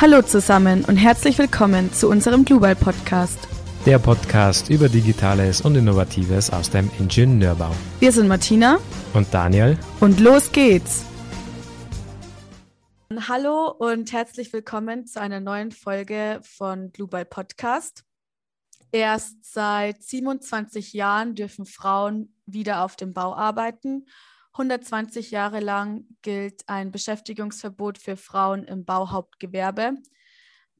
Hallo zusammen und herzlich willkommen zu unserem Global Podcast. Der Podcast über Digitales und Innovatives aus dem Ingenieurbau. Wir sind Martina und Daniel und los geht's. Hallo und herzlich willkommen zu einer neuen Folge von Global Podcast. Erst seit 27 Jahren dürfen Frauen wieder auf dem Bau arbeiten 120 Jahre lang gilt ein Beschäftigungsverbot für Frauen im Bauhauptgewerbe.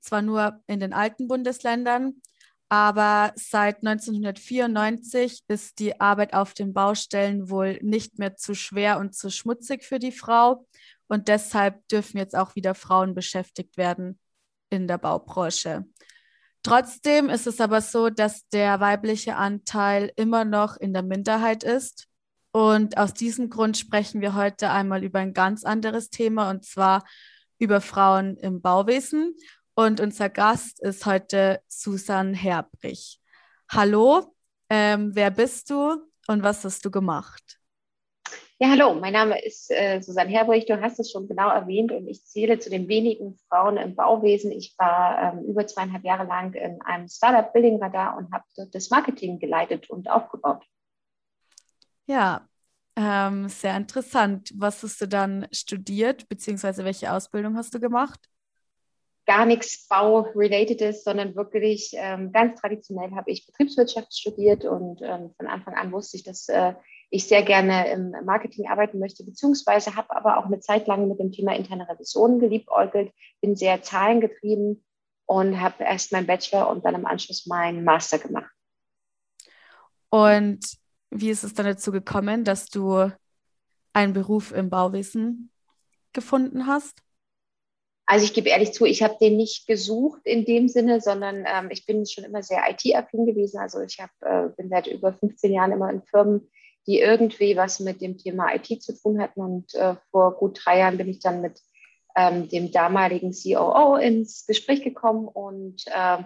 Zwar nur in den alten Bundesländern, aber seit 1994 ist die Arbeit auf den Baustellen wohl nicht mehr zu schwer und zu schmutzig für die Frau. Und deshalb dürfen jetzt auch wieder Frauen beschäftigt werden in der Baubranche. Trotzdem ist es aber so, dass der weibliche Anteil immer noch in der Minderheit ist. Und aus diesem Grund sprechen wir heute einmal über ein ganz anderes Thema und zwar über Frauen im Bauwesen. Und unser Gast ist heute Susan Herbrich. Hallo, ähm, wer bist du und was hast du gemacht? Ja, hallo, mein Name ist äh, Susanne Herbrich. Du hast es schon genau erwähnt und ich zähle zu den wenigen Frauen im Bauwesen. Ich war ähm, über zweieinhalb Jahre lang in einem Startup Building Radar und habe das Marketing geleitet und aufgebaut. Ja, ähm, sehr interessant. Was hast du dann studiert, beziehungsweise welche Ausbildung hast du gemacht? Gar nichts Bau-relatedes, sondern wirklich ähm, ganz traditionell habe ich Betriebswirtschaft studiert und ähm, von Anfang an wusste ich, dass äh, ich sehr gerne im Marketing arbeiten möchte, beziehungsweise habe aber auch eine Zeit lang mit dem Thema interne Revision geliebäugelt, bin sehr zahlengetrieben und habe erst meinen Bachelor und dann im Anschluss meinen Master gemacht. Und wie ist es dann dazu gekommen, dass du einen Beruf im Bauwesen gefunden hast? Also ich gebe ehrlich zu, ich habe den nicht gesucht in dem Sinne, sondern ähm, ich bin schon immer sehr IT-affin gewesen. Also ich hab, äh, bin seit über 15 Jahren immer in Firmen, die irgendwie was mit dem Thema IT zu tun hatten. Und äh, vor gut drei Jahren bin ich dann mit ähm, dem damaligen COO ins Gespräch gekommen und äh,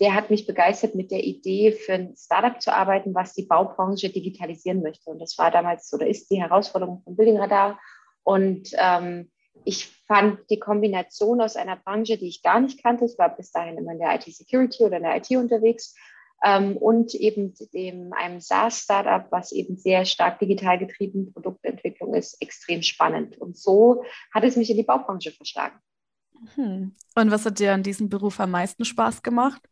der hat mich begeistert mit der Idee, für ein Startup zu arbeiten, was die Baubranche digitalisieren möchte. Und das war damals oder ist die Herausforderung von Building Radar. Und ähm, ich fand die Kombination aus einer Branche, die ich gar nicht kannte, ich war bis dahin immer in der IT-Security oder in der IT unterwegs, ähm, und eben dem, einem SaaS-Startup, was eben sehr stark digital getrieben Produktentwicklung ist, extrem spannend. Und so hat es mich in die Baubranche verschlagen. Hm. Und was hat dir an diesem Beruf am meisten Spaß gemacht?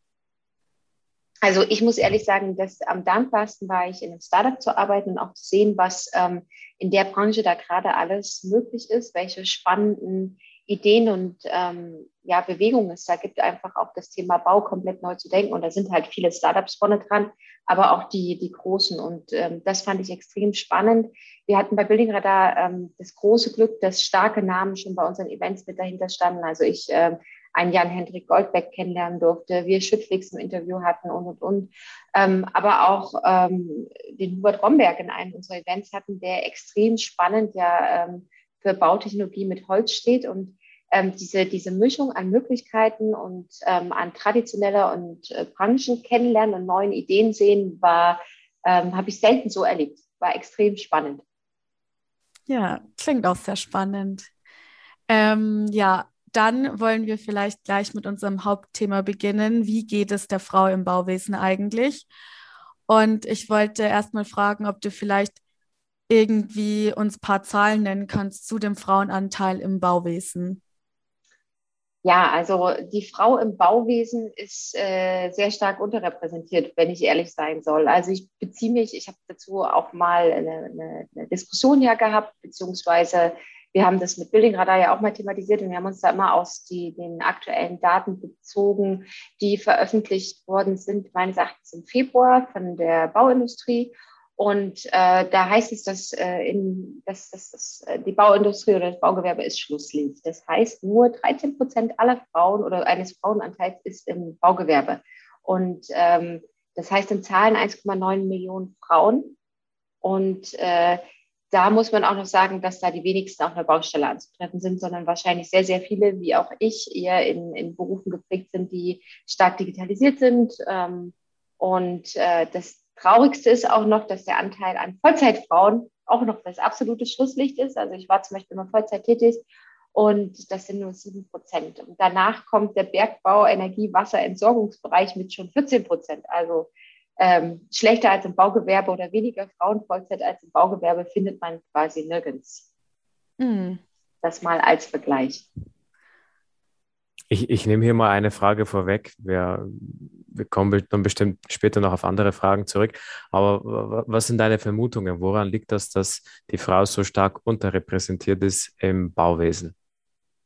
Also ich muss ehrlich sagen, dass am dankbarsten war ich in einem Startup zu arbeiten und auch zu sehen, was ähm, in der Branche da gerade alles möglich ist, welche spannenden Ideen und ähm, ja, Bewegungen es da gibt, einfach auch das Thema Bau komplett neu zu denken. Und da sind halt viele Startups vorne dran, aber auch die, die großen. Und ähm, das fand ich extrem spannend. Wir hatten bei Building Radar ähm, das große Glück, dass starke Namen schon bei unseren Events mit dahinter standen. Also ich ähm, einen Jan-Hendrik Goldbeck kennenlernen durfte, wir Schüttflix im Interview hatten und, und, und. Ähm, aber auch ähm, den Hubert Romberg in einem unserer Events hatten, der extrem spannend ja ähm, für Bautechnologie mit Holz steht und ähm, diese, diese Mischung an Möglichkeiten und ähm, an traditioneller und äh, Branchen kennenlernen und neuen Ideen sehen, war, ähm, habe ich selten so erlebt. War extrem spannend. Ja, klingt auch sehr spannend. Ähm, ja, dann wollen wir vielleicht gleich mit unserem Hauptthema beginnen. Wie geht es der Frau im Bauwesen eigentlich? Und ich wollte erst mal fragen, ob du vielleicht irgendwie uns ein paar Zahlen nennen kannst zu dem Frauenanteil im Bauwesen. Ja, also die Frau im Bauwesen ist äh, sehr stark unterrepräsentiert, wenn ich ehrlich sein soll. Also ich beziehe mich, ich habe dazu auch mal eine, eine Diskussion ja gehabt, beziehungsweise wir haben das mit Building Radar ja auch mal thematisiert und wir haben uns da immer aus die, den aktuellen Daten bezogen, die veröffentlicht worden sind, meines Erachtens im Februar von der Bauindustrie. Und äh, da heißt es, dass, äh, in, dass, dass, dass äh, die Bauindustrie oder das Baugewerbe ist Schlusslicht. Das heißt, nur 13 Prozent aller Frauen oder eines Frauenanteils ist im Baugewerbe. Und ähm, das heißt in Zahlen 1,9 Millionen Frauen. Und äh, da muss man auch noch sagen, dass da die wenigsten auf einer Baustelle anzutreffen sind, sondern wahrscheinlich sehr, sehr viele, wie auch ich, eher in, in Berufen geprägt sind, die stark digitalisiert sind. Ähm, und äh, das Traurigste ist auch noch, dass der Anteil an Vollzeitfrauen auch noch das absolute Schlusslicht ist. Also ich war zum Beispiel immer Vollzeit tätig Und das sind nur 7 Prozent. Und danach kommt der Bergbau, Energie, Wasser, Entsorgungsbereich mit schon 14 Prozent. Also ähm, schlechter als im Baugewerbe oder weniger Frauenvollzeit als im Baugewerbe findet man quasi nirgends. Mhm. Das mal als Vergleich. Ich, ich nehme hier mal eine Frage vorweg. Wir, wir kommen dann bestimmt später noch auf andere Fragen zurück. Aber was sind deine Vermutungen? Woran liegt das, dass die Frau so stark unterrepräsentiert ist im Bauwesen?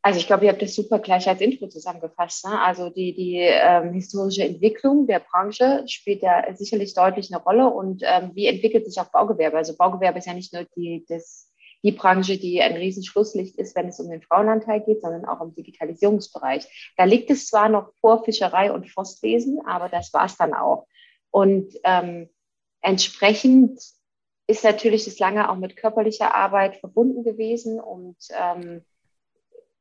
Also ich glaube, ihr habt das super gleich als Intro zusammengefasst. Ne? Also die, die ähm, historische Entwicklung der Branche spielt ja sicherlich deutlich eine Rolle. Und ähm, wie entwickelt sich auch Baugewerbe? Also Baugewerbe ist ja nicht nur die, das, die Branche, die ein Riesenschlusslicht ist, wenn es um den Frauenanteil geht, sondern auch im Digitalisierungsbereich. Da liegt es zwar noch vor Fischerei und Forstwesen, aber das war es dann auch. Und ähm, entsprechend ist natürlich das lange auch mit körperlicher Arbeit verbunden gewesen und ähm,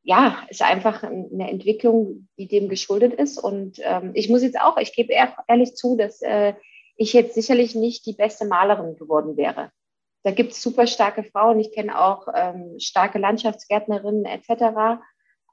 ja, ist einfach eine Entwicklung, die dem geschuldet ist. Und ähm, ich muss jetzt auch, ich gebe ehrlich zu, dass äh, ich jetzt sicherlich nicht die beste Malerin geworden wäre. Da gibt es super starke Frauen. Ich kenne auch ähm, starke Landschaftsgärtnerinnen etc.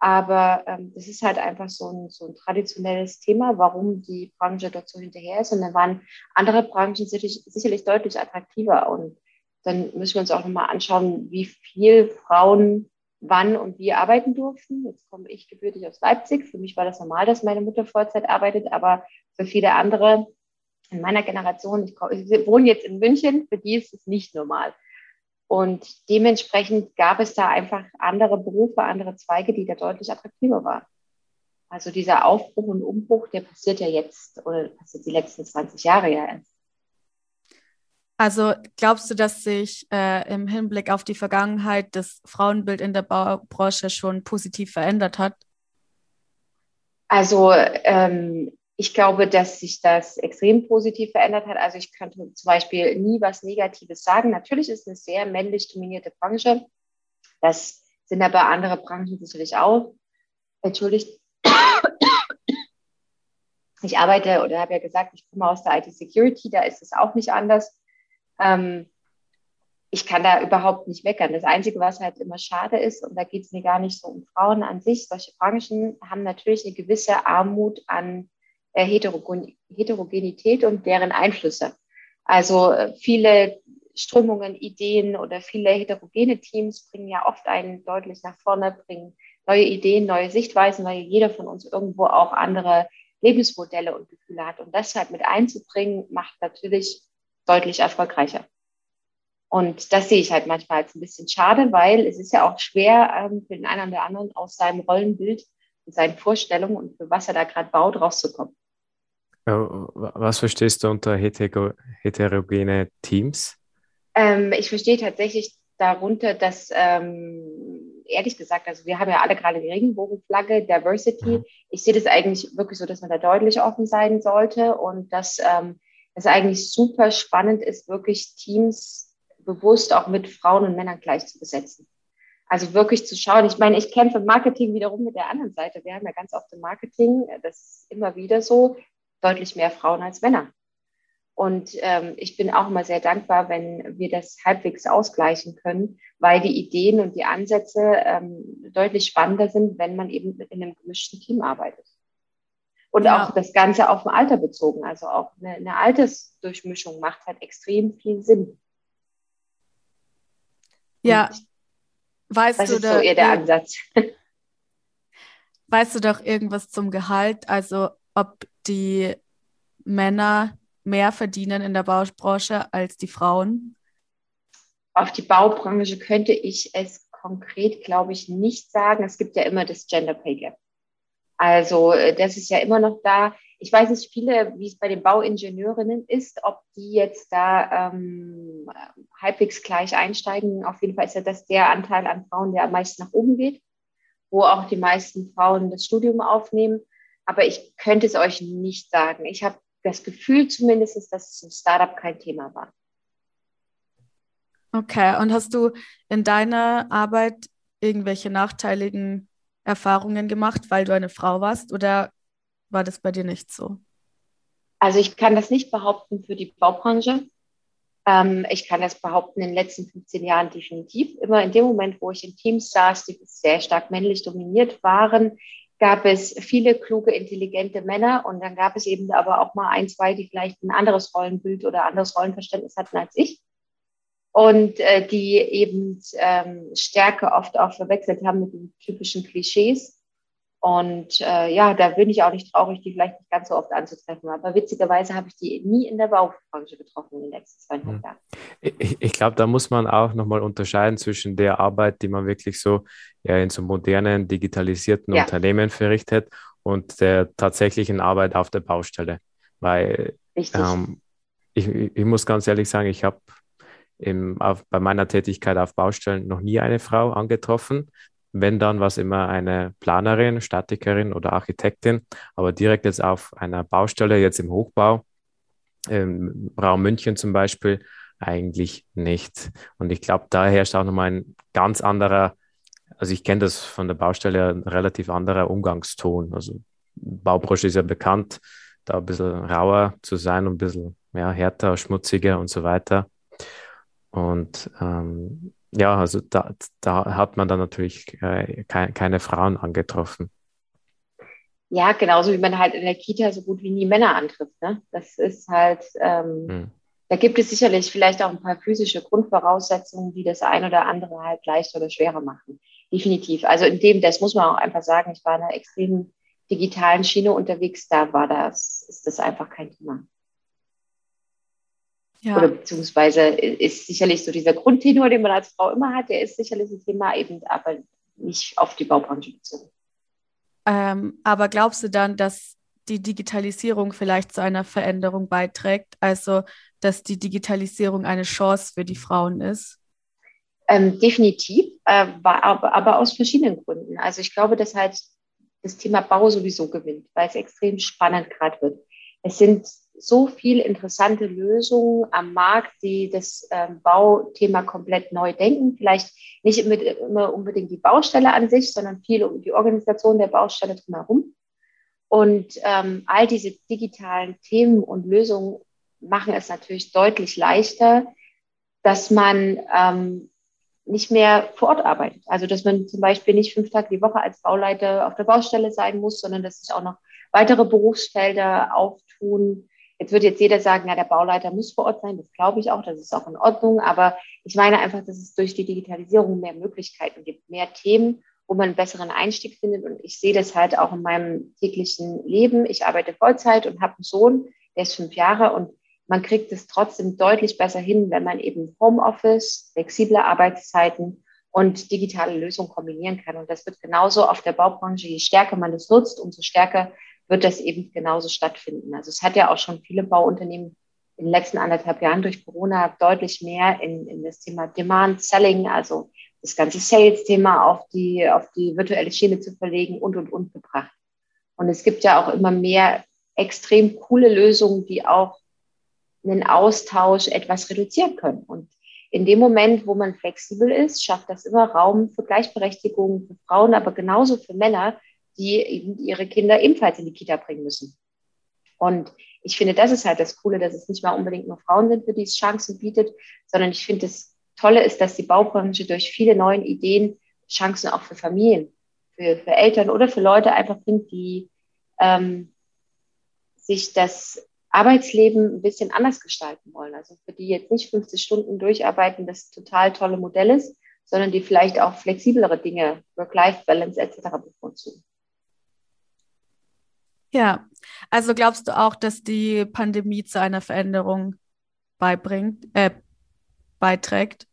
Aber ähm, das ist halt einfach so ein, so ein traditionelles Thema, warum die Branche dort so hinterher ist. Und dann waren andere Branchen sicherlich, sicherlich deutlich attraktiver. Und dann müssen wir uns auch nochmal anschauen, wie viel Frauen wann und wie arbeiten durften. Jetzt komme ich gebürtig aus Leipzig. Für mich war das normal, dass meine Mutter Vollzeit arbeitet, aber für viele andere in meiner Generation, ich, ich wohne jetzt in München, für die ist es nicht normal. Und dementsprechend gab es da einfach andere Berufe, andere Zweige, die da deutlich attraktiver waren. Also dieser Aufbruch und Umbruch, der passiert ja jetzt oder passiert die letzten 20 Jahre ja erst. Also glaubst du, dass sich äh, im Hinblick auf die Vergangenheit das Frauenbild in der Baubranche schon positiv verändert hat? Also ähm, ich glaube, dass sich das extrem positiv verändert hat. Also ich könnte zum Beispiel nie was Negatives sagen. Natürlich ist es eine sehr männlich dominierte Branche. Das sind aber andere Branchen sicherlich auch. Entschuldigt. Ich arbeite oder habe ja gesagt, ich komme aus der IT-Security, da ist es auch nicht anders. Ähm, ich kann da überhaupt nicht meckern. Das Einzige, was halt immer schade ist, und da geht es mir gar nicht so um Frauen an sich, solche Branchen haben natürlich eine gewisse Armut an äh, Heterogen Heterogenität und deren Einflüsse. Also äh, viele Strömungen, Ideen oder viele heterogene Teams bringen ja oft einen deutlich nach vorne, bringen neue Ideen, neue Sichtweisen, weil jeder von uns irgendwo auch andere Lebensmodelle und Gefühle hat. Und das halt mit einzubringen, macht natürlich deutlich erfolgreicher. Und das sehe ich halt manchmal als ein bisschen schade, weil es ist ja auch schwer ähm, für den einen oder anderen aus seinem Rollenbild und seinen Vorstellungen und für was er da gerade baut, rauszukommen. Was verstehst du unter heter heterogene Teams? Ähm, ich verstehe tatsächlich darunter, dass, ähm, ehrlich gesagt, also wir haben ja alle gerade die Regenbogenflagge, Diversity. Mhm. Ich sehe das eigentlich wirklich so, dass man da deutlich offen sein sollte und dass ähm, es eigentlich super spannend ist, wirklich Teams bewusst auch mit Frauen und Männern gleich zu besetzen. Also wirklich zu schauen. Ich meine, ich kämpfe Marketing wiederum mit der anderen Seite. Wir haben ja ganz oft im Marketing, das ist immer wieder so, deutlich mehr Frauen als Männer. Und ähm, ich bin auch immer sehr dankbar, wenn wir das halbwegs ausgleichen können, weil die Ideen und die Ansätze ähm, deutlich spannender sind, wenn man eben in einem gemischten Team arbeitet. Und ja. auch das Ganze auf ein Alter bezogen. Also auch eine, eine Altersdurchmischung macht halt extrem viel Sinn. Ja. weißt das du ist da, so eher der Ansatz. Weißt du doch irgendwas zum Gehalt? Also ob die Männer mehr verdienen in der Baubranche als die Frauen? Auf die Baubranche könnte ich es konkret, glaube ich, nicht sagen. Es gibt ja immer das Gender Pay Gap. Also äh, das ist ja immer noch da. Ich weiß nicht viele, wie es bei den Bauingenieurinnen ist, ob die jetzt da ähm, halbwegs gleich einsteigen. Auf jeden Fall ist ja das der Anteil an Frauen, der am meisten nach oben geht, wo auch die meisten Frauen das Studium aufnehmen. Aber ich könnte es euch nicht sagen. Ich habe das Gefühl zumindest, dass es im Startup kein Thema war. Okay, und hast du in deiner Arbeit irgendwelche nachteiligen Erfahrungen gemacht, weil du eine Frau warst oder war das bei dir nicht so? Also ich kann das nicht behaupten für die Baubranche. Ähm, ich kann das behaupten, in den letzten 15 Jahren definitiv. Immer in dem Moment, wo ich in Teams saß, die sehr stark männlich dominiert waren, gab es viele kluge, intelligente Männer und dann gab es eben aber auch mal ein, zwei, die vielleicht ein anderes Rollenbild oder anderes Rollenverständnis hatten als ich und äh, die eben ähm, Stärke oft auch verwechselt haben mit den typischen Klischees. Und äh, ja, da bin ich auch nicht traurig, die vielleicht nicht ganz so oft anzutreffen. Aber witzigerweise habe ich die nie in der Baubranche getroffen in den letzten zweieinhalb hm. Jahren. Ich, ich glaube, da muss man auch nochmal unterscheiden zwischen der Arbeit, die man wirklich so ja, in so modernen, digitalisierten ja. Unternehmen verrichtet und der tatsächlichen Arbeit auf der Baustelle. Weil ähm, ich, ich muss ganz ehrlich sagen, ich habe bei meiner Tätigkeit auf Baustellen noch nie eine Frau angetroffen. Wenn dann, war es immer eine Planerin, Statikerin oder Architektin, aber direkt jetzt auf einer Baustelle, jetzt im Hochbau, im Raum München zum Beispiel, eigentlich nicht. Und ich glaube, da herrscht auch nochmal ein ganz anderer, also ich kenne das von der Baustelle, ein relativ anderer Umgangston. Also Baubranche ist ja bekannt, da ein bisschen rauer zu sein und ein bisschen ja, härter, schmutziger und so weiter. Und ähm, ja, also da, da hat man dann natürlich äh, ke keine Frauen angetroffen. Ja, genauso wie man halt in der Kita so gut wie nie Männer antrifft. Ne? Das ist halt, ähm, hm. da gibt es sicherlich vielleicht auch ein paar physische Grundvoraussetzungen, die das ein oder andere halt leichter oder schwerer machen. Definitiv. Also in dem, das muss man auch einfach sagen, ich war in einer extremen digitalen Schiene unterwegs, da war das, ist das einfach kein Thema. Ja. Oder beziehungsweise ist sicherlich so dieser Grundtenor, den man als Frau immer hat, der ist sicherlich ein Thema eben, aber nicht auf die Baubranche bezogen. Ähm, aber glaubst du dann, dass die Digitalisierung vielleicht zu einer Veränderung beiträgt? Also, dass die Digitalisierung eine Chance für die Frauen ist? Ähm, definitiv, äh, aber, aber aus verschiedenen Gründen. Also ich glaube, dass halt das Thema Bau sowieso gewinnt, weil es extrem spannend gerade wird. Es sind so viele interessante Lösungen am Markt, die das ähm, Bauthema komplett neu denken. Vielleicht nicht immer, immer unbedingt die Baustelle an sich, sondern viel um die Organisation der Baustelle drumherum. Und ähm, all diese digitalen Themen und Lösungen machen es natürlich deutlich leichter, dass man ähm, nicht mehr vor Ort arbeitet. Also dass man zum Beispiel nicht fünf Tage die Woche als Bauleiter auf der Baustelle sein muss, sondern dass sich auch noch weitere Berufsfelder auftun, Jetzt wird jetzt jeder sagen, ja, der Bauleiter muss vor Ort sein. Das glaube ich auch, das ist auch in Ordnung. Aber ich meine einfach, dass es durch die Digitalisierung mehr Möglichkeiten gibt, mehr Themen, wo man einen besseren Einstieg findet. Und ich sehe das halt auch in meinem täglichen Leben. Ich arbeite Vollzeit und habe einen Sohn, der ist fünf Jahre und man kriegt es trotzdem deutlich besser hin, wenn man eben Homeoffice, flexible Arbeitszeiten und digitale Lösungen kombinieren kann. Und das wird genauso auf der Baubranche, je stärker man das nutzt, umso stärker wird das eben genauso stattfinden. Also es hat ja auch schon viele Bauunternehmen in den letzten anderthalb Jahren durch Corona deutlich mehr in, in das Thema Demand Selling, also das ganze Sales-Thema auf die, auf die virtuelle Schiene zu verlegen und, und, und gebracht. Und es gibt ja auch immer mehr extrem coole Lösungen, die auch einen Austausch etwas reduzieren können. Und in dem Moment, wo man flexibel ist, schafft das immer Raum für Gleichberechtigung für Frauen, aber genauso für Männer, die ihre Kinder ebenfalls in die Kita bringen müssen. Und ich finde, das ist halt das Coole, dass es nicht mal unbedingt nur Frauen sind, für die es Chancen bietet, sondern ich finde, das Tolle ist, dass die Baubranche durch viele neue Ideen Chancen auch für Familien, für, für Eltern oder für Leute einfach bringt, die ähm, sich das Arbeitsleben ein bisschen anders gestalten wollen. Also für die jetzt nicht 50 Stunden durcharbeiten, das total tolle Modell ist, sondern die vielleicht auch flexiblere Dinge, Work-Life-Balance etc. bevorzugen. Ja, also glaubst du auch, dass die Pandemie zu einer Veränderung beibringt, äh, beiträgt?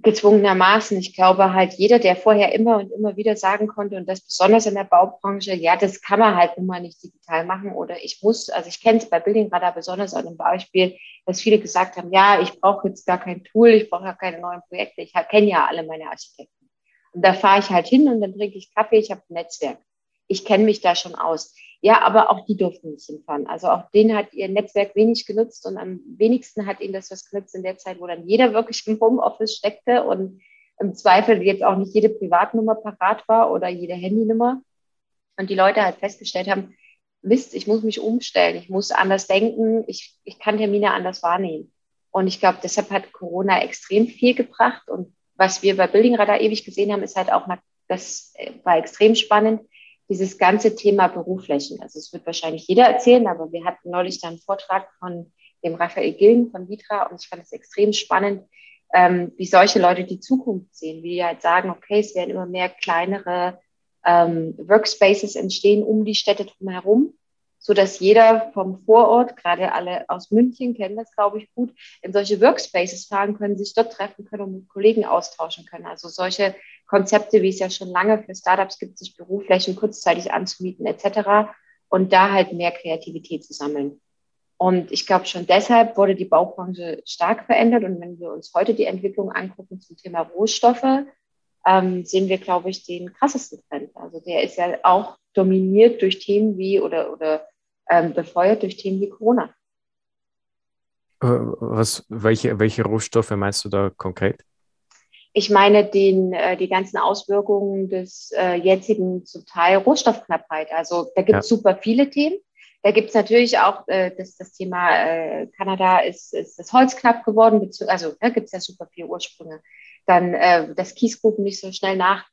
Gezwungenermaßen. Ich glaube halt, jeder, der vorher immer und immer wieder sagen konnte, und das besonders in der Baubranche, ja, das kann man halt nun mal nicht digital machen oder ich muss, also ich kenne es bei Building Radar besonders an einem Beispiel, dass viele gesagt haben, ja, ich brauche jetzt gar kein Tool, ich brauche ja keine neuen Projekte, ich kenne ja alle meine Architekten. Und da fahre ich halt hin und dann trinke ich Kaffee, ich habe ein Netzwerk. Ich kenne mich da schon aus. Ja, aber auch die durften nicht hinfahren. Also auch denen hat ihr Netzwerk wenig genutzt und am wenigsten hat ihnen das was genutzt in der Zeit, wo dann jeder wirklich im Homeoffice steckte und im Zweifel jetzt auch nicht jede Privatnummer parat war oder jede Handynummer. Und die Leute halt festgestellt haben, Mist, ich muss mich umstellen, ich muss anders denken, ich, ich kann Termine anders wahrnehmen. Und ich glaube, deshalb hat Corona extrem viel gebracht. Und was wir bei Building Radar ewig gesehen haben, ist halt auch, das war extrem spannend, dieses ganze Thema Büroflächen. Also es wird wahrscheinlich jeder erzählen, aber wir hatten neulich dann einen Vortrag von dem Raphael Gillen von Vitra und ich fand es extrem spannend, ähm, wie solche Leute die Zukunft sehen, wie die halt sagen, okay, es werden immer mehr kleinere ähm, Workspaces entstehen um die Städte drumherum, so dass jeder vom Vorort, gerade alle aus München kennen das, glaube ich, gut, in solche Workspaces fahren können, sich dort treffen können und mit Kollegen austauschen können. Also solche Konzepte, wie es ja schon lange für Startups gibt, sich Büroflächen kurzzeitig anzumieten etc. und da halt mehr Kreativität zu sammeln. Und ich glaube, schon deshalb wurde die Baubranche stark verändert. Und wenn wir uns heute die Entwicklung angucken zum Thema Rohstoffe, ähm, sehen wir, glaube ich, den krassesten Trend. Also der ist ja auch dominiert durch Themen wie oder, oder ähm, befeuert durch Themen wie Corona. Äh, was, welche, welche Rohstoffe meinst du da konkret? Ich meine den, äh, die ganzen Auswirkungen des äh, jetzigen zum Teil Rohstoffknappheit. Also da gibt es ja. super viele Themen. Da gibt es natürlich auch äh, das, das Thema äh, Kanada ist, ist das Holz knapp geworden, also da gibt es ja super viele Ursprünge. Dann, äh, dass Kiesgruppen nicht so schnell nach,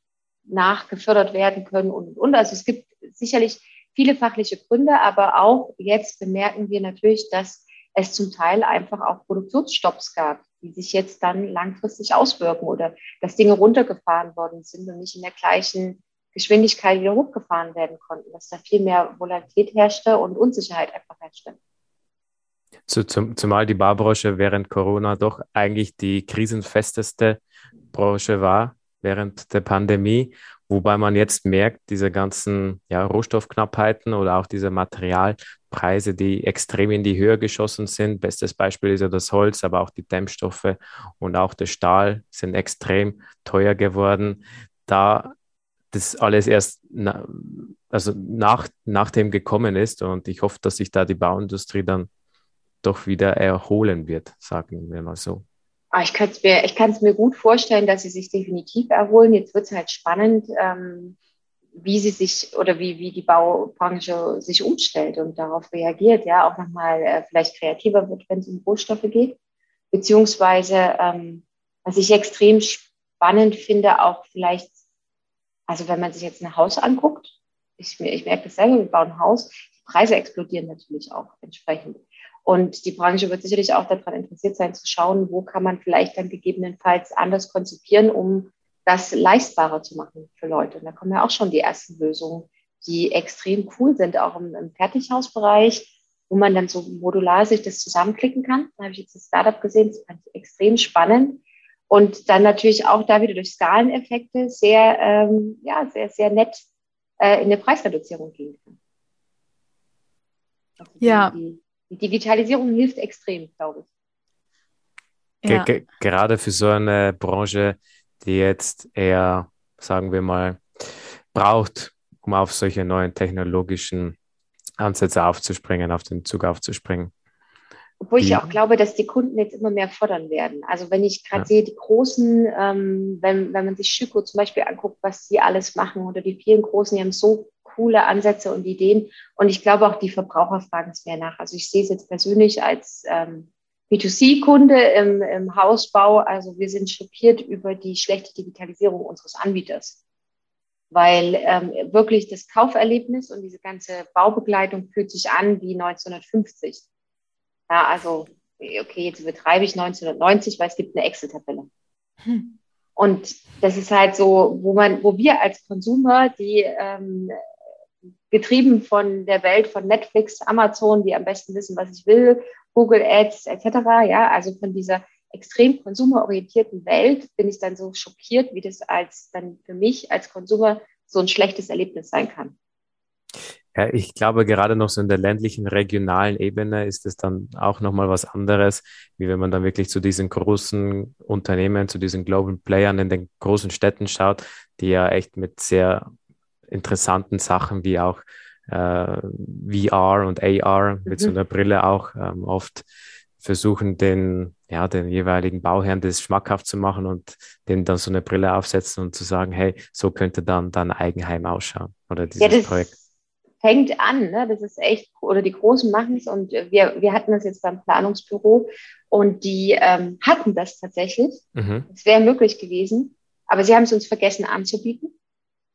nachgefördert werden können und, und. Also es gibt sicherlich viele fachliche Gründe, aber auch jetzt bemerken wir natürlich, dass es zum Teil einfach auch Produktionsstopps gab, die sich jetzt dann langfristig auswirken oder dass Dinge runtergefahren worden sind und nicht in der gleichen Geschwindigkeit wieder hochgefahren werden konnten, dass da viel mehr Volatilität herrschte und Unsicherheit einfach herrschte. Zumal die Barbranche während Corona doch eigentlich die krisenfesteste Branche war während der Pandemie, wobei man jetzt merkt, diese ganzen ja, Rohstoffknappheiten oder auch diese Materialpreise, die extrem in die Höhe geschossen sind. Bestes Beispiel ist ja das Holz, aber auch die Dämmstoffe und auch der Stahl sind extrem teuer geworden. Da das alles erst na, also nach, nachdem gekommen ist. Und ich hoffe, dass sich da die Bauindustrie dann doch wieder erholen wird, sagen wir mal so. Ah, ich kann es mir, mir gut vorstellen, dass sie sich definitiv erholen. Jetzt wird es halt spannend, ähm, wie sie sich oder wie, wie die Baubranche sich umstellt und darauf reagiert, ja, auch nochmal äh, vielleicht kreativer wird, wenn es um Rohstoffe geht. Beziehungsweise, ähm, was ich extrem spannend finde, auch vielleicht also wenn man sich jetzt ein Haus anguckt, ich, ich merke das selber, wir bauen ein Haus, die Preise explodieren natürlich auch entsprechend. Und die Branche wird sicherlich auch daran interessiert sein, zu schauen, wo kann man vielleicht dann gegebenenfalls anders konzipieren, um das leistbarer zu machen für Leute. Und da kommen ja auch schon die ersten Lösungen, die extrem cool sind, auch im, im Fertighausbereich, wo man dann so modular sich das zusammenklicken kann. Da habe ich jetzt ein Startup gesehen, das fand ich extrem spannend und dann natürlich auch da wieder durch Skaleneffekte sehr, ähm, ja, sehr, sehr nett äh, in eine Preisreduzierung gehen kann. Also ja. Die, die, Digitalisierung hilft extrem, glaube ich. Ja. Gerade für so eine Branche, die jetzt eher, sagen wir mal, braucht, um auf solche neuen technologischen Ansätze aufzuspringen, auf den Zug aufzuspringen. Obwohl ich ja. auch glaube, dass die Kunden jetzt immer mehr fordern werden. Also wenn ich gerade ja. sehe, die großen, ähm, wenn, wenn man sich Schüko zum Beispiel anguckt, was sie alles machen oder die vielen großen, die haben so coole Ansätze und Ideen. Und ich glaube auch, die Verbraucher fragen es mehr nach. Also ich sehe es jetzt persönlich als ähm, B2C-Kunde im, im Hausbau. Also wir sind schockiert über die schlechte Digitalisierung unseres Anbieters. Weil ähm, wirklich das Kauferlebnis und diese ganze Baubegleitung fühlt sich an wie 1950. Ja, also, okay, jetzt übertreibe ich 1990, weil es gibt eine Excel-Tabelle. Hm. Und das ist halt so, wo man, wo wir als Konsumer, die ähm, getrieben von der Welt von Netflix, Amazon, die am besten wissen, was ich will, Google Ads etc., ja, also von dieser extrem konsumerorientierten Welt bin ich dann so schockiert, wie das als dann für mich als Konsumer so ein schlechtes Erlebnis sein kann. Ja, ich glaube, gerade noch so in der ländlichen, regionalen Ebene ist es dann auch nochmal was anderes, wie wenn man dann wirklich zu diesen großen Unternehmen, zu diesen Global Playern in den großen Städten schaut, die ja echt mit sehr interessanten Sachen wie auch äh, VR und AR mit mhm. so einer Brille auch ähm, oft versuchen, den, ja, den jeweiligen Bauherrn das schmackhaft zu machen und denen dann so eine Brille aufsetzen und zu sagen, hey, so könnte dann dein Eigenheim ausschauen oder dieses ja, Projekt fängt an. Ne? Das ist echt, oder die Großen machen es und wir, wir hatten das jetzt beim Planungsbüro und die ähm, hatten das tatsächlich. Mhm. Es mhm. wäre möglich gewesen, aber sie haben es uns vergessen anzubieten.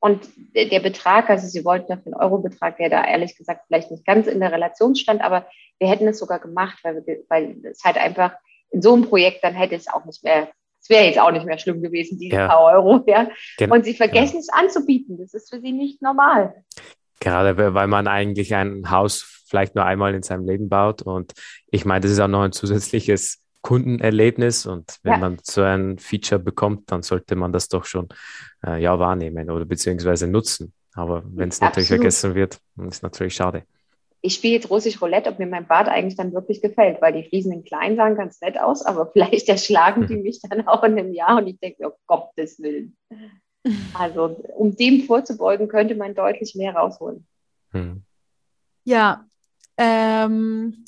Und der Betrag, also sie wollten auf den Euro-Betrag, der da ehrlich gesagt vielleicht nicht ganz in der Relation stand, aber wir hätten es sogar gemacht, weil, wir, weil es halt einfach in so einem Projekt dann hätte es auch nicht mehr, es wäre jetzt auch nicht mehr schlimm gewesen, diese ja. paar Euro, ja. Gen und sie vergessen ja. es anzubieten. Das ist für sie nicht normal. Gerade weil man eigentlich ein Haus vielleicht nur einmal in seinem Leben baut. Und ich meine, das ist auch noch ein zusätzliches Kundenerlebnis. Und wenn ja. man so ein Feature bekommt, dann sollte man das doch schon äh, ja wahrnehmen oder beziehungsweise nutzen. Aber wenn es natürlich vergessen wird, ist es natürlich schade. Ich spiele jetzt russisch Roulette, ob mir mein Bad eigentlich dann wirklich gefällt, weil die Fliesen in klein sahen ganz nett aus, aber vielleicht erschlagen die mich dann auch in einem Jahr und ich denke, oh Gottes Willen. Also um dem vorzubeugen, könnte man deutlich mehr rausholen. Hm. Ja, ähm,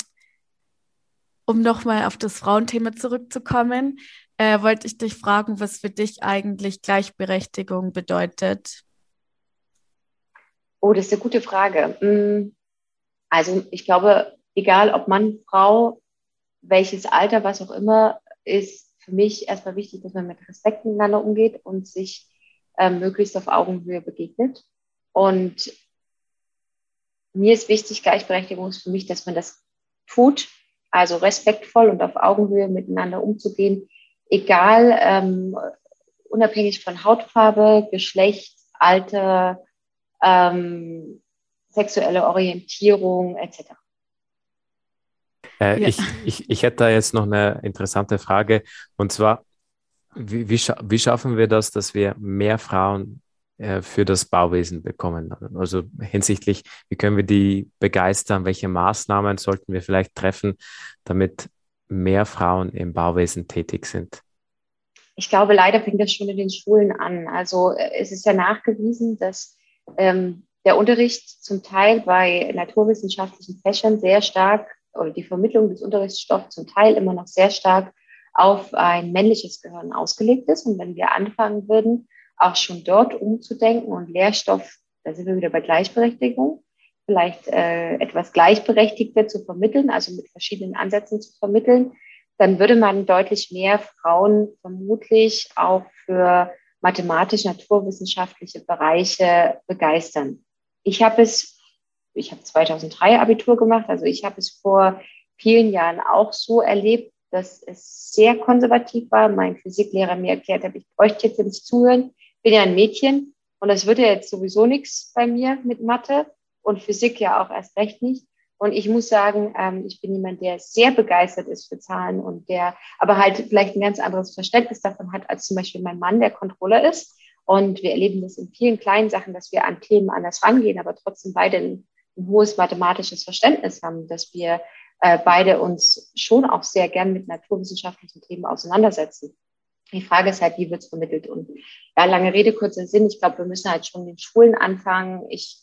um nochmal auf das Frauenthema zurückzukommen, äh, wollte ich dich fragen, was für dich eigentlich Gleichberechtigung bedeutet. Oh, das ist eine gute Frage. Hm, also ich glaube, egal ob Mann, Frau, welches Alter, was auch immer, ist für mich erstmal wichtig, dass man mit Respekt miteinander umgeht und sich äh, möglichst auf Augenhöhe begegnet. Und mir ist wichtig, Gleichberechtigung ist für mich, dass man das tut, also respektvoll und auf Augenhöhe miteinander umzugehen, egal, ähm, unabhängig von Hautfarbe, Geschlecht, Alter, ähm, sexuelle Orientierung etc. Äh, ja. ich, ich, ich hätte da jetzt noch eine interessante Frage und zwar, wie, wie, scha wie schaffen wir das, dass wir mehr Frauen für das Bauwesen bekommen? Also hinsichtlich, wie können wir die begeistern? Welche Maßnahmen sollten wir vielleicht treffen, damit mehr Frauen im Bauwesen tätig sind? Ich glaube, leider fängt das schon in den Schulen an. Also äh, es ist ja nachgewiesen, dass ähm, der Unterricht zum Teil bei naturwissenschaftlichen Fächern sehr stark oder die Vermittlung des Unterrichtsstoffs zum Teil immer noch sehr stark auf ein männliches Gehirn ausgelegt ist. Und wenn wir anfangen würden, auch schon dort umzudenken und Lehrstoff, da sind wir wieder bei Gleichberechtigung, vielleicht äh, etwas Gleichberechtigter zu vermitteln, also mit verschiedenen Ansätzen zu vermitteln, dann würde man deutlich mehr Frauen vermutlich auch für mathematisch-naturwissenschaftliche Bereiche begeistern. Ich habe es, ich habe 2003 Abitur gemacht, also ich habe es vor vielen Jahren auch so erlebt, dass es sehr konservativ war. Mein Physiklehrer mir erklärt hat, ich bräuchte jetzt nicht zuhören. Ich bin ja ein Mädchen und das wird ja jetzt sowieso nichts bei mir mit Mathe und Physik ja auch erst recht nicht. Und ich muss sagen, ähm, ich bin jemand, der sehr begeistert ist für Zahlen und der aber halt vielleicht ein ganz anderes Verständnis davon hat als zum Beispiel mein Mann, der Controller ist. Und wir erleben das in vielen kleinen Sachen, dass wir an Themen anders rangehen, aber trotzdem beide ein, ein hohes mathematisches Verständnis haben, dass wir äh, beide uns schon auch sehr gern mit naturwissenschaftlichen Themen auseinandersetzen. Die Frage ist halt, wie wird es vermittelt? Und ja, lange Rede, kurzer Sinn. Ich glaube, wir müssen halt schon in den Schulen anfangen. Ich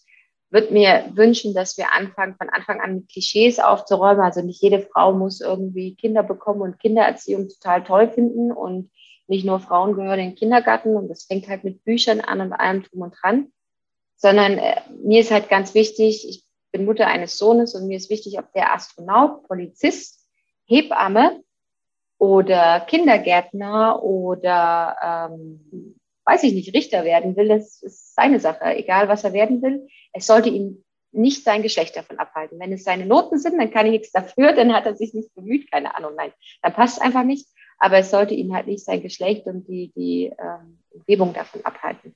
würde mir wünschen, dass wir anfangen, von Anfang an mit Klischees aufzuräumen. Also nicht jede Frau muss irgendwie Kinder bekommen und Kindererziehung total toll finden und nicht nur Frauen gehören in den Kindergarten und das fängt halt mit Büchern an und allem drum und dran, sondern äh, mir ist halt ganz wichtig, ich bin Mutter eines Sohnes und mir ist wichtig, ob der Astronaut, Polizist, Hebamme oder Kindergärtner oder ähm, weiß ich nicht, Richter werden will, das ist seine Sache. Egal, was er werden will, es sollte ihn nicht sein Geschlecht davon abhalten. Wenn es seine Noten sind, dann kann ich nichts dafür, dann hat er sich nicht bemüht, keine Ahnung, nein, dann passt es einfach nicht. Aber es sollte ihn halt nicht sein Geschlecht und die, die ähm, Umgebung davon abhalten.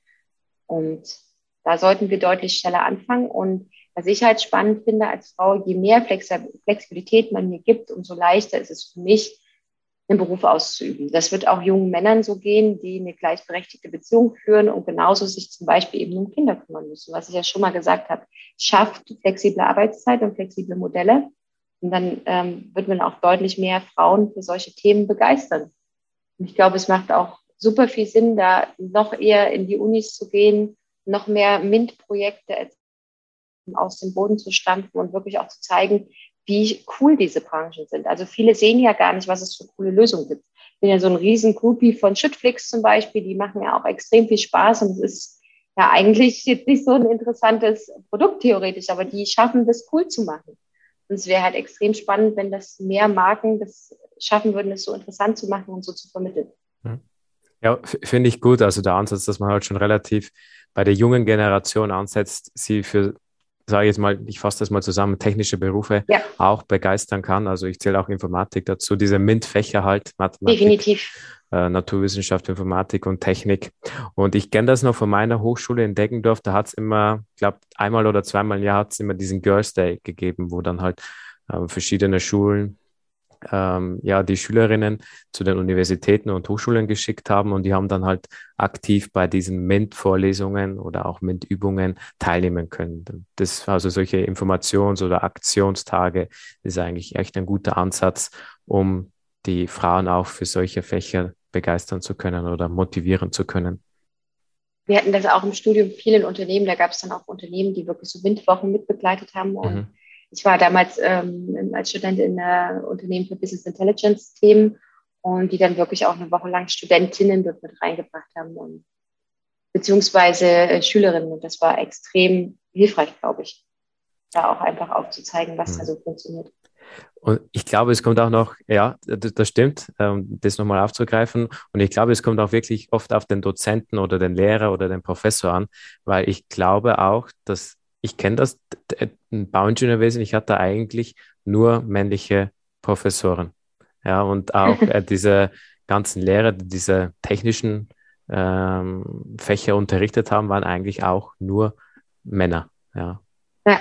Und da sollten wir deutlich schneller anfangen. Und was ich halt spannend finde als Frau, je mehr Flexibilität man mir gibt, umso leichter ist es für mich, einen Beruf auszuüben. Das wird auch jungen Männern so gehen, die eine gleichberechtigte Beziehung führen und genauso sich zum Beispiel eben um Kinder kümmern müssen, was ich ja schon mal gesagt habe. Schafft flexible Arbeitszeit und flexible Modelle. Und dann ähm, wird man auch deutlich mehr Frauen für solche Themen begeistern. Und ich glaube, es macht auch super viel Sinn, da noch eher in die Unis zu gehen, noch mehr MINT-Projekte aus dem Boden zu stampfen und wirklich auch zu zeigen, wie cool diese Branchen sind. Also viele sehen ja gar nicht, was es für coole Lösungen gibt. Ich bin ja so ein riesen Groupie von Schüttflix zum Beispiel, die machen ja auch extrem viel Spaß und es ist ja eigentlich jetzt nicht so ein interessantes Produkt theoretisch, aber die schaffen das cool zu machen. Und es wäre halt extrem spannend, wenn das mehr Marken das schaffen würden, es so interessant zu machen und so zu vermitteln. Ja, finde ich gut. Also der Ansatz, dass man halt schon relativ bei der jungen Generation ansetzt, sie für, sage ich jetzt mal, ich fasse das mal zusammen, technische Berufe ja. auch begeistern kann. Also ich zähle auch Informatik dazu, diese MINT-Fächer halt, Mathematik. Definitiv. Äh, Naturwissenschaft, Informatik und Technik. Und ich kenne das noch von meiner Hochschule in Deggendorf. Da hat es immer, ich glaube, einmal oder zweimal im Jahr hat es immer diesen Girls Day gegeben, wo dann halt äh, verschiedene Schulen ähm, ja, die Schülerinnen zu den Universitäten und Hochschulen geschickt haben und die haben dann halt aktiv bei diesen MINT-Vorlesungen oder auch MINT-Übungen teilnehmen können. Das, also solche Informations- oder Aktionstage ist eigentlich echt ein guter Ansatz, um die Frauen auch für solche Fächer begeistern zu können oder motivieren zu können. Wir hatten das auch im Studium vielen Unternehmen, da gab es dann auch Unternehmen, die wirklich so Windwochen mitbegleitet haben und mhm ich war damals ähm, als Student in der Unternehmen für Business Intelligence Themen und die dann wirklich auch eine Woche lang Studentinnen dort mit reingebracht haben und beziehungsweise äh, Schülerinnen. Und das war extrem hilfreich, glaube ich, da auch einfach aufzuzeigen, was mhm. da so funktioniert. Und ich glaube, es kommt auch noch, ja, das stimmt, ähm, das nochmal aufzugreifen. Und ich glaube, es kommt auch wirklich oft auf den Dozenten oder den Lehrer oder den Professor an, weil ich glaube auch, dass ich kenne das Bauingenieurwesen, ich hatte eigentlich nur männliche Professoren. Ja, und auch äh, diese ganzen Lehrer, die diese technischen ähm, Fächer unterrichtet haben, waren eigentlich auch nur Männer. Ja. ja.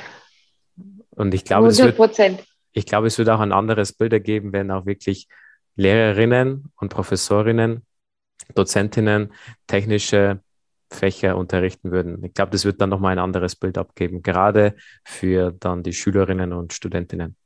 Und ich glaube, es wird, ich glaube, es wird auch ein anderes Bild ergeben, wenn auch wirklich Lehrerinnen und Professorinnen, Dozentinnen technische Fächer unterrichten würden. Ich glaube, das wird dann nochmal ein anderes Bild abgeben, gerade für dann die Schülerinnen und Studentinnen.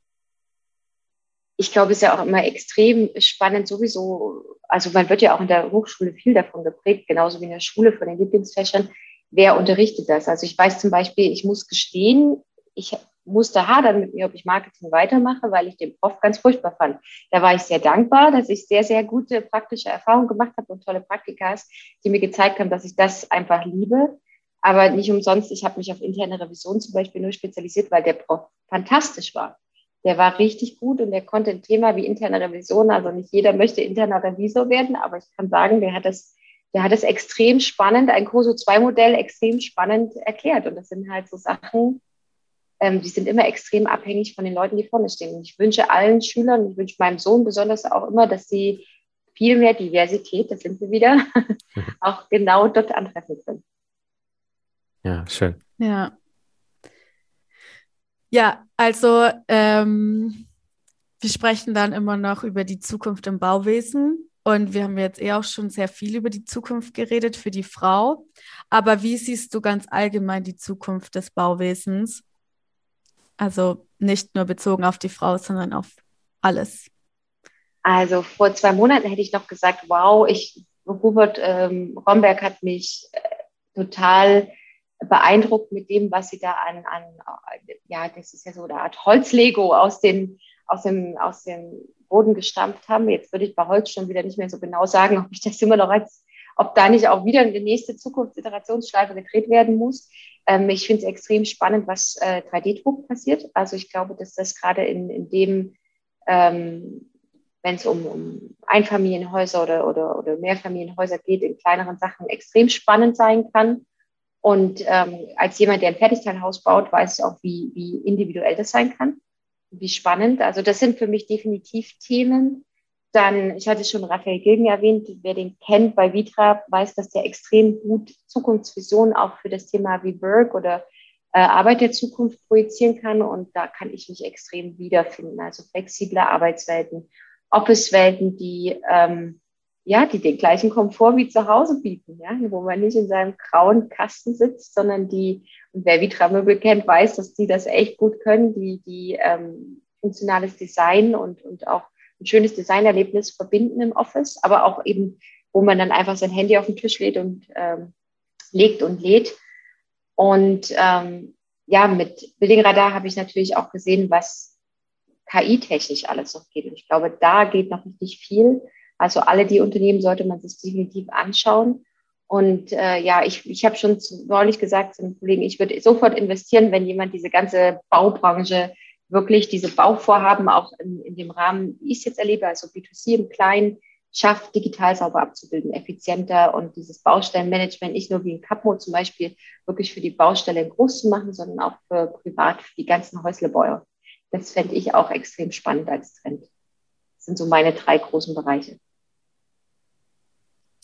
Ich glaube, es ist ja auch immer extrem spannend sowieso. Also man wird ja auch in der Hochschule viel davon geprägt, genauso wie in der Schule von den Lieblingsfächern. Wer unterrichtet das? Also ich weiß zum Beispiel, ich muss gestehen, ich musste hadern mit mir, ob ich Marketing weitermache, weil ich den Prof ganz furchtbar fand. Da war ich sehr dankbar, dass ich sehr, sehr gute praktische Erfahrungen gemacht habe und tolle Praktikas, die mir gezeigt haben, dass ich das einfach liebe. Aber nicht umsonst, ich habe mich auf interne Revision zum Beispiel nur spezialisiert, weil der Prof fantastisch war. Der war richtig gut und der konnte ein Thema wie interne Revision, also nicht jeder möchte interner Revisor werden, aber ich kann sagen, der hat das, der hat es extrem spannend, ein COSO 2 Modell extrem spannend erklärt. Und das sind halt so Sachen, ähm, die sind immer extrem abhängig von den Leuten, die vorne stehen. Und ich wünsche allen Schülern, ich wünsche meinem Sohn besonders auch immer, dass sie viel mehr Diversität, das sind wir wieder, auch genau dort antreffen können. Ja, schön. Ja. Ja, also ähm, wir sprechen dann immer noch über die Zukunft im Bauwesen. Und wir haben jetzt eh auch schon sehr viel über die Zukunft geredet für die Frau. Aber wie siehst du ganz allgemein die Zukunft des Bauwesens? Also nicht nur bezogen auf die Frau, sondern auf alles. Also vor zwei Monaten hätte ich noch gesagt, wow, ich, Hubert ähm, Romberg hat mich äh, total beeindruckt mit dem, was sie da an, an, ja, das ist ja so eine Art Holzlego aus, den, aus, dem, aus dem Boden gestampft haben. Jetzt würde ich bei Holz schon wieder nicht mehr so genau sagen, ob ich das immer noch als, ob da nicht auch wieder eine nächste Zukunftsiterationsschleife gedreht werden muss. Ähm, ich finde es extrem spannend, was äh, 3D-Druck passiert. Also ich glaube, dass das gerade in, in dem, ähm, wenn es um, um Einfamilienhäuser oder, oder, oder Mehrfamilienhäuser geht, in kleineren Sachen extrem spannend sein kann. Und ähm, als jemand, der ein Fertigteilhaus baut, weiß ich auch, wie, wie individuell das sein kann, wie spannend. Also das sind für mich definitiv Themen, dann, ich hatte schon Raphael Gilgen erwähnt, wer den kennt bei Vitra, weiß, dass der extrem gut Zukunftsvisionen auch für das Thema wie Work oder äh, Arbeit der Zukunft projizieren kann. Und da kann ich mich extrem wiederfinden. Also flexible Arbeitswelten, Office-Welten, die, ähm, ja, die den gleichen Komfort wie zu Hause bieten, ja, wo man nicht in seinem grauen Kasten sitzt, sondern die, und wer Vitra Möbel kennt, weiß, dass die das echt gut können, die, die ähm, funktionales Design und, und auch ein schönes Designerlebnis verbinden im Office, aber auch eben, wo man dann einfach sein Handy auf den Tisch lädt und ähm, legt und lädt. Und ähm, ja, mit Building Radar habe ich natürlich auch gesehen, was KI-technisch alles noch geht. Und ich glaube, da geht noch nicht viel. Also alle die Unternehmen sollte man sich definitiv anschauen. Und äh, ja, ich, ich habe schon neulich gesagt zu einem Kollegen, ich würde sofort investieren, wenn jemand diese ganze Baubranche wirklich diese Bauvorhaben auch in, in dem Rahmen, wie ich es jetzt erlebe, also B2C im Kleinen, schafft, digital sauber abzubilden, effizienter und dieses Baustellenmanagement nicht nur wie in Capmo zum Beispiel wirklich für die Baustelle groß zu machen, sondern auch für privat, für die ganzen Häuslebäuer. Das fände ich auch extrem spannend als Trend. Das sind so meine drei großen Bereiche.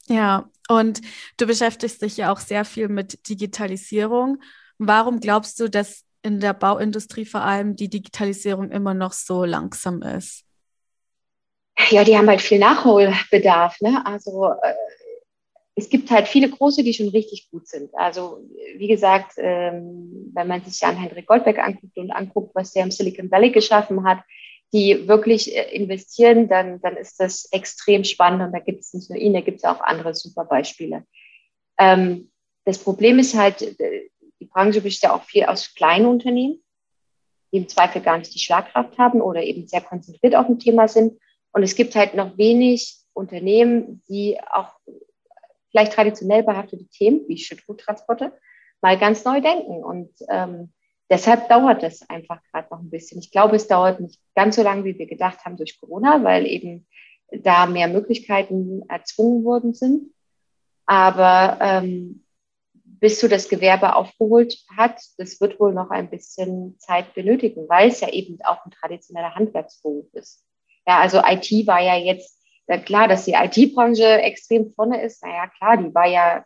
Ja, und du beschäftigst dich ja auch sehr viel mit Digitalisierung. Warum glaubst du, dass in der Bauindustrie vor allem die Digitalisierung immer noch so langsam ist? Ja, die haben halt viel Nachholbedarf. Ne? Also äh, es gibt halt viele große, die schon richtig gut sind. Also wie gesagt, ähm, wenn man sich Jan-Hendrik Goldbeck anguckt und anguckt, was der im Silicon Valley geschaffen hat, die wirklich äh, investieren, dann, dann ist das extrem spannend. Und da gibt es nicht nur ihn, da gibt es auch andere super Beispiele. Ähm, das Problem ist halt, äh, Branche besteht ja auch viel aus kleinen Unternehmen, die im Zweifel gar nicht die Schlagkraft haben oder eben sehr konzentriert auf ein Thema sind. Und es gibt halt noch wenig Unternehmen, die auch vielleicht traditionell behaftete Themen wie Schüttguttransporte mal ganz neu denken. Und ähm, deshalb dauert das einfach gerade noch ein bisschen. Ich glaube, es dauert nicht ganz so lange, wie wir gedacht haben durch Corona, weil eben da mehr Möglichkeiten erzwungen worden sind. Aber ähm, bis du das Gewerbe aufgeholt hat, das wird wohl noch ein bisschen Zeit benötigen, weil es ja eben auch ein traditioneller Handwerksberuf ist. Ja, also IT war ja jetzt, ja klar, dass die IT-Branche extrem vorne ist. Naja, klar, die war ja,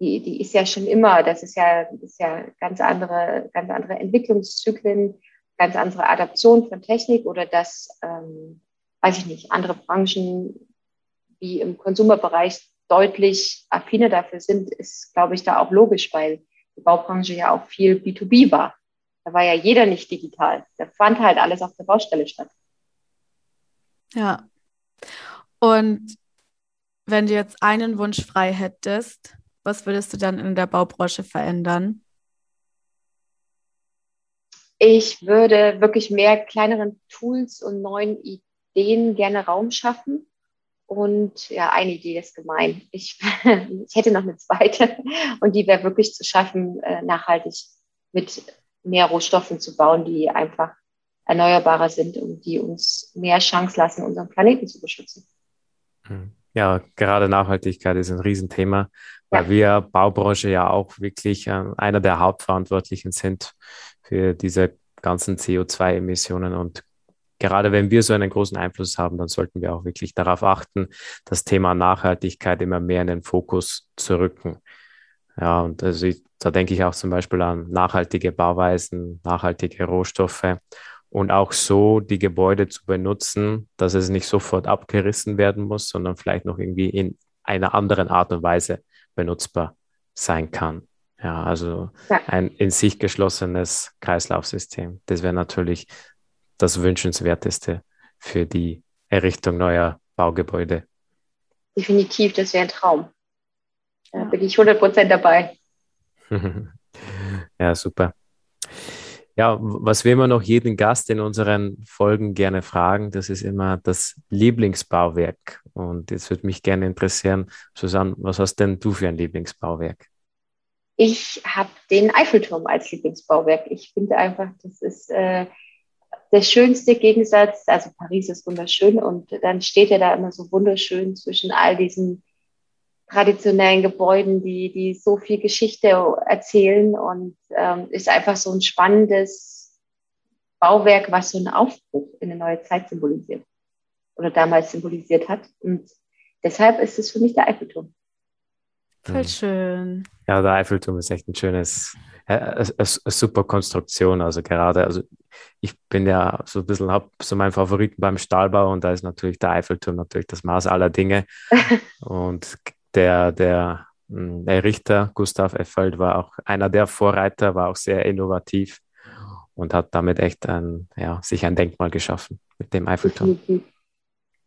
die, die ist ja schon immer, das ist ja, ist ja ganz andere, ganz andere Entwicklungszyklen, ganz andere Adaption von Technik oder dass, ähm, weiß ich nicht, andere Branchen wie im Konsumerbereich deutlich affiner dafür sind, ist, glaube ich, da auch logisch, weil die Baubranche ja auch viel B2B war. Da war ja jeder nicht digital. Da fand halt alles auf der Baustelle statt. Ja. Und wenn du jetzt einen Wunsch frei hättest, was würdest du dann in der Baubranche verändern? Ich würde wirklich mehr kleineren Tools und neuen Ideen gerne Raum schaffen. Und ja, eine Idee ist gemein. Ich, ich hätte noch eine zweite und die wäre wirklich zu schaffen, äh, nachhaltig mit mehr Rohstoffen zu bauen, die einfach erneuerbarer sind und die uns mehr Chance lassen, unseren Planeten zu beschützen. Hm. Ja, gerade Nachhaltigkeit ist ein Riesenthema, weil ja. wir Baubranche ja auch wirklich äh, einer der Hauptverantwortlichen sind für diese ganzen CO2-Emissionen. Und gerade wenn wir so einen großen Einfluss haben, dann sollten wir auch wirklich darauf achten, das Thema Nachhaltigkeit immer mehr in den Fokus zu rücken. Ja, und also ich, da denke ich auch zum Beispiel an nachhaltige Bauweisen, nachhaltige Rohstoffe und auch so die Gebäude zu benutzen, dass es nicht sofort abgerissen werden muss, sondern vielleicht noch irgendwie in einer anderen Art und Weise benutzbar sein kann. Ja, also ja. ein in sich geschlossenes Kreislaufsystem. Das wäre natürlich das Wünschenswerteste für die Errichtung neuer Baugebäude. Definitiv, das wäre ein Traum. Da bin ich 100% dabei. ja, super. Ja, was wir immer noch jeden Gast in unseren Folgen gerne fragen, das ist immer das Lieblingsbauwerk. Und jetzt würde mich gerne interessieren, Susanne, was hast denn du für ein Lieblingsbauwerk? Ich habe den Eiffelturm als Lieblingsbauwerk. Ich finde einfach, das ist äh, der schönste Gegensatz. Also Paris ist wunderschön und dann steht er da immer so wunderschön zwischen all diesen traditionellen Gebäuden, die, die so viel Geschichte erzählen und ähm, ist einfach so ein spannendes Bauwerk, was so einen Aufbruch in eine neue Zeit symbolisiert oder damals symbolisiert hat. Und deshalb ist es für mich der Eiffelturm. Voll mhm. schön. Ja, der Eiffelturm ist echt ein schönes, eine, eine super Konstruktion. Also gerade, also ich bin ja so ein bisschen, habe so meinen Favoriten beim Stahlbau und da ist natürlich der Eiffelturm natürlich das Maß aller Dinge. und der, der, hm, der Richter Gustav Effeld war auch einer der Vorreiter, war auch sehr innovativ und hat damit echt ein, ja, sich ein Denkmal geschaffen mit dem Eiffelturm. Ich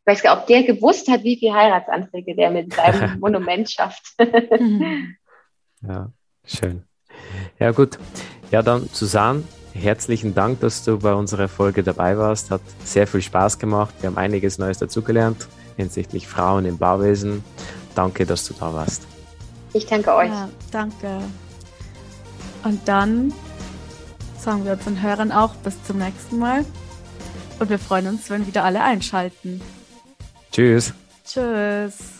weiß gar nicht, ob der gewusst hat, wie viele Heiratsanträge der mit seinem Monument schafft. ja, schön. Ja, gut. Ja, dann Susanne, herzlichen Dank, dass du bei unserer Folge dabei warst. Hat sehr viel Spaß gemacht. Wir haben einiges Neues dazugelernt hinsichtlich Frauen im Bauwesen. Danke, dass du da warst. Ich danke euch. Ja, danke. Und dann sagen wir unseren Hörern auch bis zum nächsten Mal. Und wir freuen uns, wenn wieder alle einschalten. Tschüss. Tschüss.